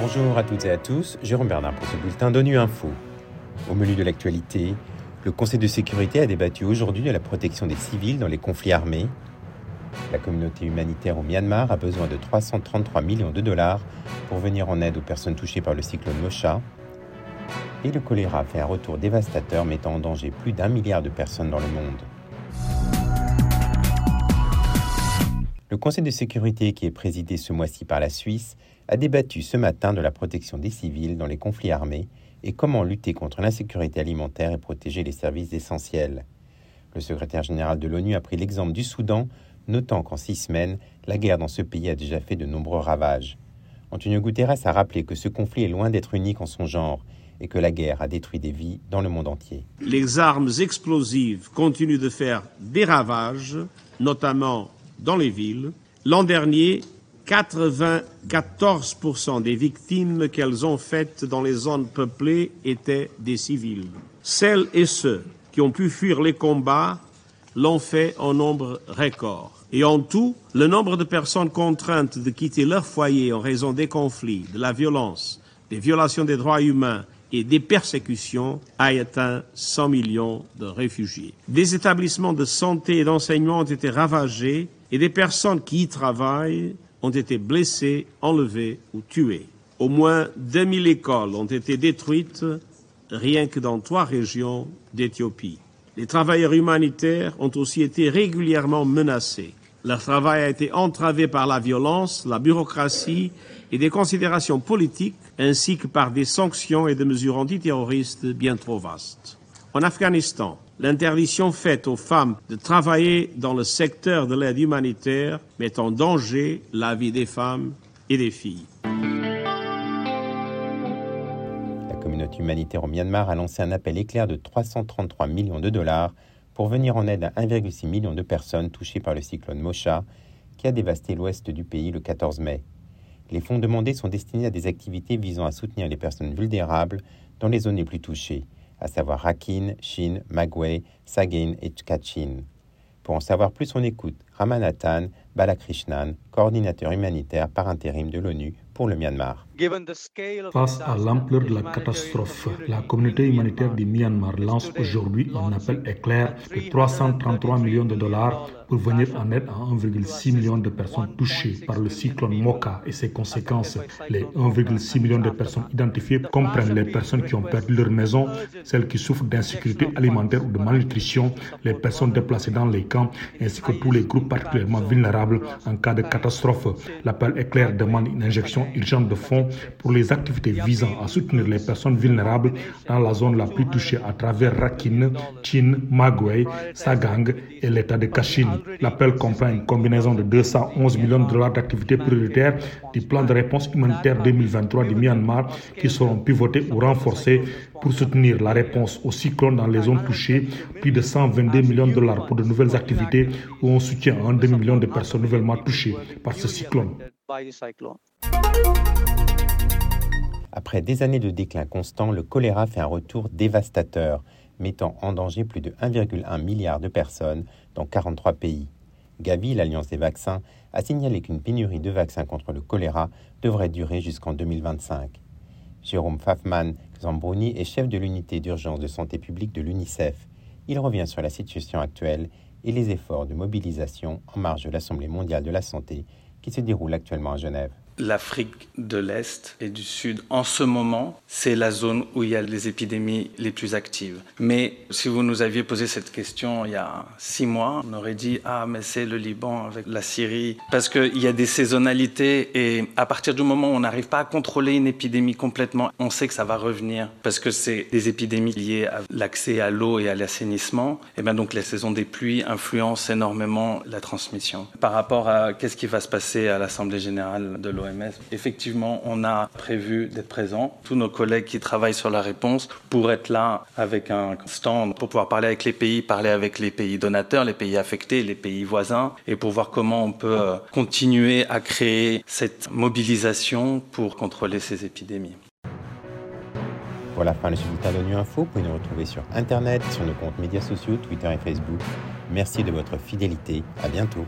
Bonjour à toutes et à tous, Jérôme Bernard pour ce bulletin d'ONU Info. Au menu de l'actualité, le Conseil de sécurité a débattu aujourd'hui de la protection des civils dans les conflits armés. La communauté humanitaire au Myanmar a besoin de 333 millions de dollars pour venir en aide aux personnes touchées par le cyclone Mocha. Et le choléra fait un retour dévastateur mettant en danger plus d'un milliard de personnes dans le monde. Le Conseil de sécurité, qui est présidé ce mois-ci par la Suisse, a débattu ce matin de la protection des civils dans les conflits armés et comment lutter contre l'insécurité alimentaire et protéger les services essentiels. Le secrétaire général de l'ONU a pris l'exemple du Soudan, notant qu'en six semaines, la guerre dans ce pays a déjà fait de nombreux ravages. Antonio Guterres a rappelé que ce conflit est loin d'être unique en son genre et que la guerre a détruit des vies dans le monde entier. Les armes explosives continuent de faire des ravages, notamment dans les villes. L'an dernier, 94% des victimes qu'elles ont faites dans les zones peuplées étaient des civils. Celles et ceux qui ont pu fuir les combats l'ont fait en nombre record. Et en tout, le nombre de personnes contraintes de quitter leur foyer en raison des conflits, de la violence, des violations des droits humains et des persécutions a atteint 100 millions de réfugiés. Des établissements de santé et d'enseignement ont été ravagés et des personnes qui y travaillent ont été blessées, enlevées ou tuées. Au moins 2000 écoles ont été détruites rien que dans trois régions d'Éthiopie. Les travailleurs humanitaires ont aussi été régulièrement menacés. Leur travail a été entravé par la violence, la bureaucratie et des considérations politiques, ainsi que par des sanctions et des mesures antiterroristes bien trop vastes. En Afghanistan, l'interdiction faite aux femmes de travailler dans le secteur de l'aide humanitaire met en danger la vie des femmes et des filles. La communauté humanitaire au Myanmar a lancé un appel éclair de 333 millions de dollars pour venir en aide à 1,6 million de personnes touchées par le cyclone Mocha qui a dévasté l'ouest du pays le 14 mai. Les fonds demandés sont destinés à des activités visant à soutenir les personnes vulnérables dans les zones les plus touchées, à savoir Rakhine, Shin, Magway, Sagin et Kachin. Pour en savoir plus, on écoute Ramanathan Balakrishnan, coordinateur humanitaire par intérim de l'ONU pour le Myanmar. Face à l'ampleur de la catastrophe, la communauté humanitaire du Myanmar lance aujourd'hui un appel éclair de 333 millions de dollars pour venir en aide à 1,6 million de personnes touchées par le cyclone Moka et ses conséquences. Les 1,6 million de personnes identifiées comprennent les personnes qui ont perdu leur maison, celles qui souffrent d'insécurité alimentaire ou de malnutrition, les personnes déplacées dans les camps, ainsi que tous les groupes particulièrement vulnérables en cas de catastrophe. L'appel éclair demande une injection urgente de fonds pour les activités visant à soutenir les personnes vulnérables dans la zone la plus touchée à travers Rakhine, Chin, Magway, Sagang et l'état de Kachin. L'appel comprend une combinaison de 211 millions de dollars d'activités prioritaires du plan de réponse humanitaire 2023 du Myanmar qui seront pivotés ou renforcés pour soutenir la réponse au cyclone dans les zones touchées, plus de 122 millions de dollars pour de nouvelles activités où on soutient un demi-million de personnes nouvellement touchées par ce cyclone. Après des années de déclin constant, le choléra fait un retour dévastateur, mettant en danger plus de 1,1 milliard de personnes dans 43 pays. Gavi, l'Alliance des vaccins, a signalé qu'une pénurie de vaccins contre le choléra devrait durer jusqu'en 2025. Jérôme Pfaffman Zambroni est chef de l'unité d'urgence de santé publique de l'UNICEF. Il revient sur la situation actuelle et les efforts de mobilisation en marge de l'Assemblée mondiale de la santé qui se déroule actuellement à Genève l'Afrique de l'Est et du Sud, en ce moment, c'est la zone où il y a les épidémies les plus actives. Mais si vous nous aviez posé cette question il y a six mois, on aurait dit Ah, mais c'est le Liban avec la Syrie. Parce qu'il y a des saisonnalités et à partir du moment où on n'arrive pas à contrôler une épidémie complètement, on sait que ça va revenir parce que c'est des épidémies liées à l'accès à l'eau et à l'assainissement. Et bien donc, la saison des pluies influence énormément la transmission. Par rapport à qu'est-ce qui va se passer à l'Assemblée générale de Effectivement, on a prévu d'être présent. Tous nos collègues qui travaillent sur la réponse pour être là avec un stand pour pouvoir parler avec les pays, parler avec les pays donateurs, les pays affectés, les pays voisins et pour voir comment on peut euh, continuer à créer cette mobilisation pour contrôler ces épidémies. Voilà, fin le bulletin d'ONU Info. Vous pouvez nous retrouver sur Internet, sur nos comptes médias sociaux, Twitter et Facebook. Merci de votre fidélité. À bientôt.